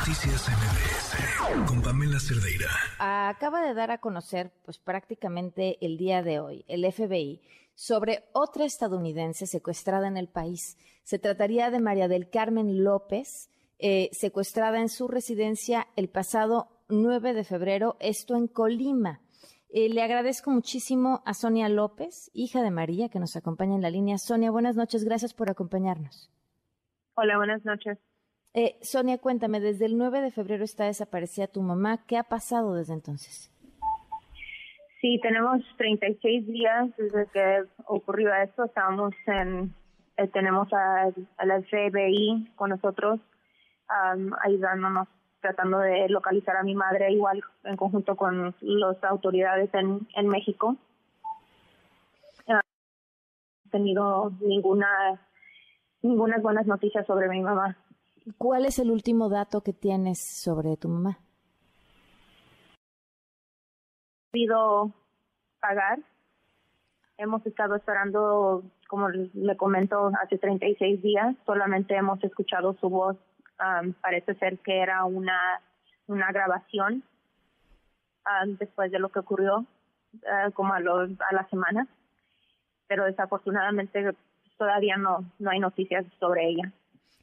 Noticias MBS con Pamela Cerdeira. Acaba de dar a conocer, pues prácticamente el día de hoy, el FBI sobre otra estadounidense secuestrada en el país. Se trataría de María del Carmen López, eh, secuestrada en su residencia el pasado 9 de febrero, esto en Colima. Eh, le agradezco muchísimo a Sonia López, hija de María, que nos acompaña en la línea. Sonia, buenas noches, gracias por acompañarnos. Hola, buenas noches. Eh, Sonia, cuéntame, desde el 9 de febrero está desaparecida tu mamá. ¿Qué ha pasado desde entonces? Sí, tenemos 36 días desde que ocurrió esto. Estábamos en, eh, tenemos a, la FBI con nosotros ayudándonos, tratando de localizar a mi madre, igual en conjunto con las autoridades en, en México. No he tenido ninguna, ninguna buenas noticias sobre mi mamá. ¿Cuál es el último dato que tienes sobre tu mamá? podido pagar. Hemos estado esperando, como le comento, hace 36 días. Solamente hemos escuchado su voz. parece ser que era una, una grabación después de lo que ocurrió, uh, como a, a la semana. Pero desafortunadamente todavía no, no hay noticias sobre ella.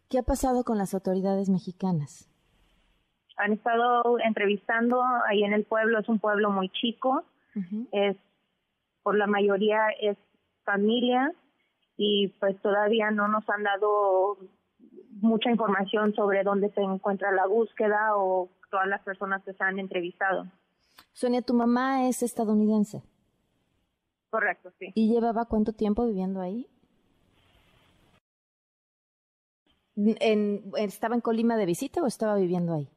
¿Qué ha pasado con las autoridades mexicanas? han estado entrevistando ahí en el pueblo, es un pueblo muy chico, es por la mayoría es familia y pues todavía no nos han dado mucha información sobre dónde se encuentra la búsqueda o todas las personas que se han entrevistado. Sonia, tu mamá es estadounidense. Correcto, sí. ¿Y llevaba cuánto tiempo viviendo ahí? En, ¿Estaba en Colima de visita o estaba viviendo ahí?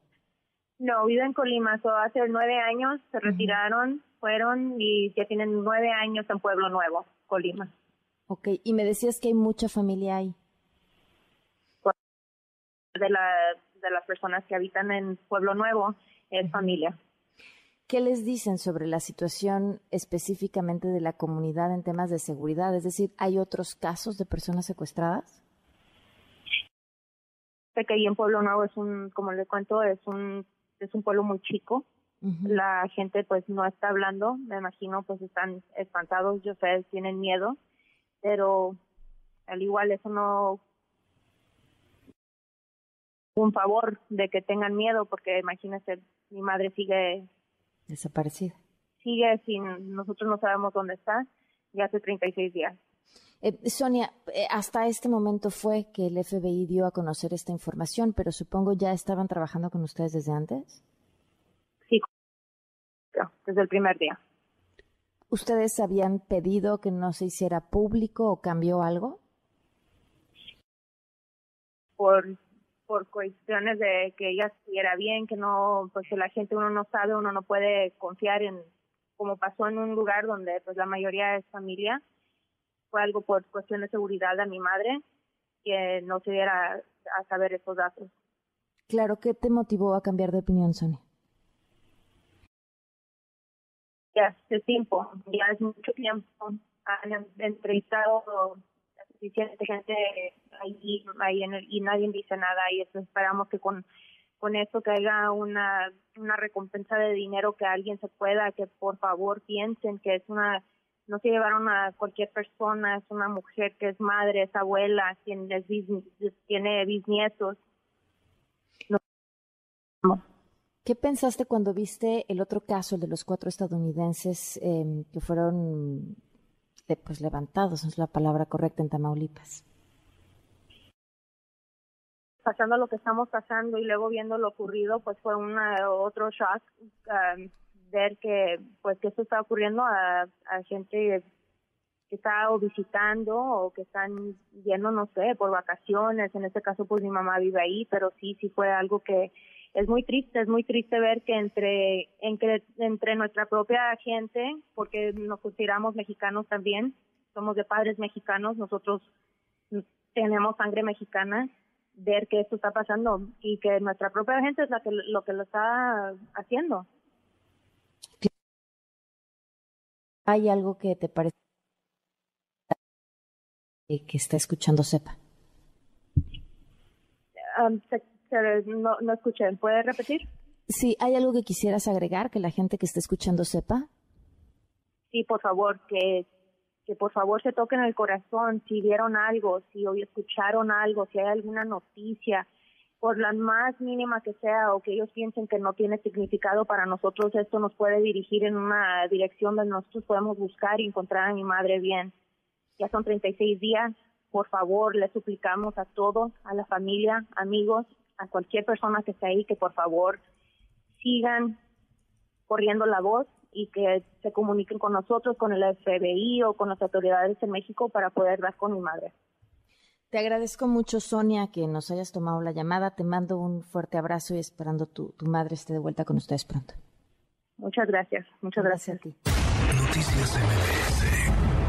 No, vivo en Colima. hace nueve años se retiraron, fueron y ya tienen nueve años en Pueblo Nuevo, Colima. Ok, y me decías que hay mucha familia ahí. De, la, de las personas que habitan en Pueblo Nuevo es familia. ¿Qué les dicen sobre la situación específicamente de la comunidad en temas de seguridad? Es decir, ¿hay otros casos de personas secuestradas? Sé que ahí en Pueblo Nuevo es un, como le cuento, es un es un pueblo muy chico. La gente pues no está hablando, me imagino pues están espantados, yo sé, tienen miedo, pero al igual eso no un favor de que tengan miedo porque imagínese mi madre sigue desaparecida. Sigue sin nosotros no sabemos dónde está ya hace 36 días. Eh, Sonia, eh, hasta este momento fue que el FBI dio a conocer esta información, pero supongo ya estaban trabajando con ustedes desde antes. Sí, desde el primer día. ¿Ustedes habían pedido que no se hiciera público o cambió algo? Por, por cuestiones de que ella estuviera bien, que no, pues que la gente uno no sabe, uno no puede confiar en, como pasó en un lugar donde pues la mayoría es familia fue algo por cuestión de seguridad de mi madre que no se diera a saber esos datos. Claro, ¿qué te motivó a cambiar de opinión, Sonia? Ya hace tiempo, ya es mucho tiempo. Han entrevistado suficiente gente ahí, ahí en el, y nadie dice nada y eso esperamos que con con esto que haya una una recompensa de dinero que alguien se pueda que por favor piensen que es una no se llevaron a cualquier persona, es una mujer que es madre, es abuela, quien tiene bisnietos. ¿Qué pensaste cuando viste el otro caso, el de los cuatro estadounidenses em, que fueron pues levantados, es la palabra correcta, en Tamaulipas? Pasando lo que estamos pasando y luego viendo lo ocurrido, pues fue una, otro shock ver que pues que esto está ocurriendo a, gente que está o visitando o que están yendo no sé por vacaciones. En este caso pues mi mamá vive ahí pero sí sí fue algo que es muy triste. Es muy triste ver que entre entre, entre nuestra propia gente porque nos consideramos mexicanos también somos de padres mexicanos nosotros tenemos sangre mexicana ver que esto está pasando y que nuestra propia gente es la que lo que lo está haciendo ¿Hay algo que te parece que está escuchando sepa? Um, no, no escuché. ¿Puede repetir? Sí, ¿hay algo que quisieras agregar que la gente que esté escuchando sepa? Sí, por favor, que, que por favor se toquen el corazón si vieron algo, si hoy escucharon algo, si hay alguna noticia, por la más mínima que sea o que ellos piensen que no tiene significado para nosotros, esto nos puede dirigir en una dirección donde nosotros podemos buscar y encontrar a mi madre bien. Ya son 36 días, por favor, le suplicamos a todos, a la familia, amigos, a cualquier persona que esté ahí, que por favor sigan corriendo la voz y que se comuniquen con nosotros, con el FBI o con las autoridades en México para poder dar con mi madre. Te agradezco mucho, Sonia, que nos hayas tomado la llamada. Te mando un fuerte abrazo y esperando tu, tu madre esté de vuelta con ustedes pronto. Muchas gracias, muchas gracias. gracias a ti. Noticias MBS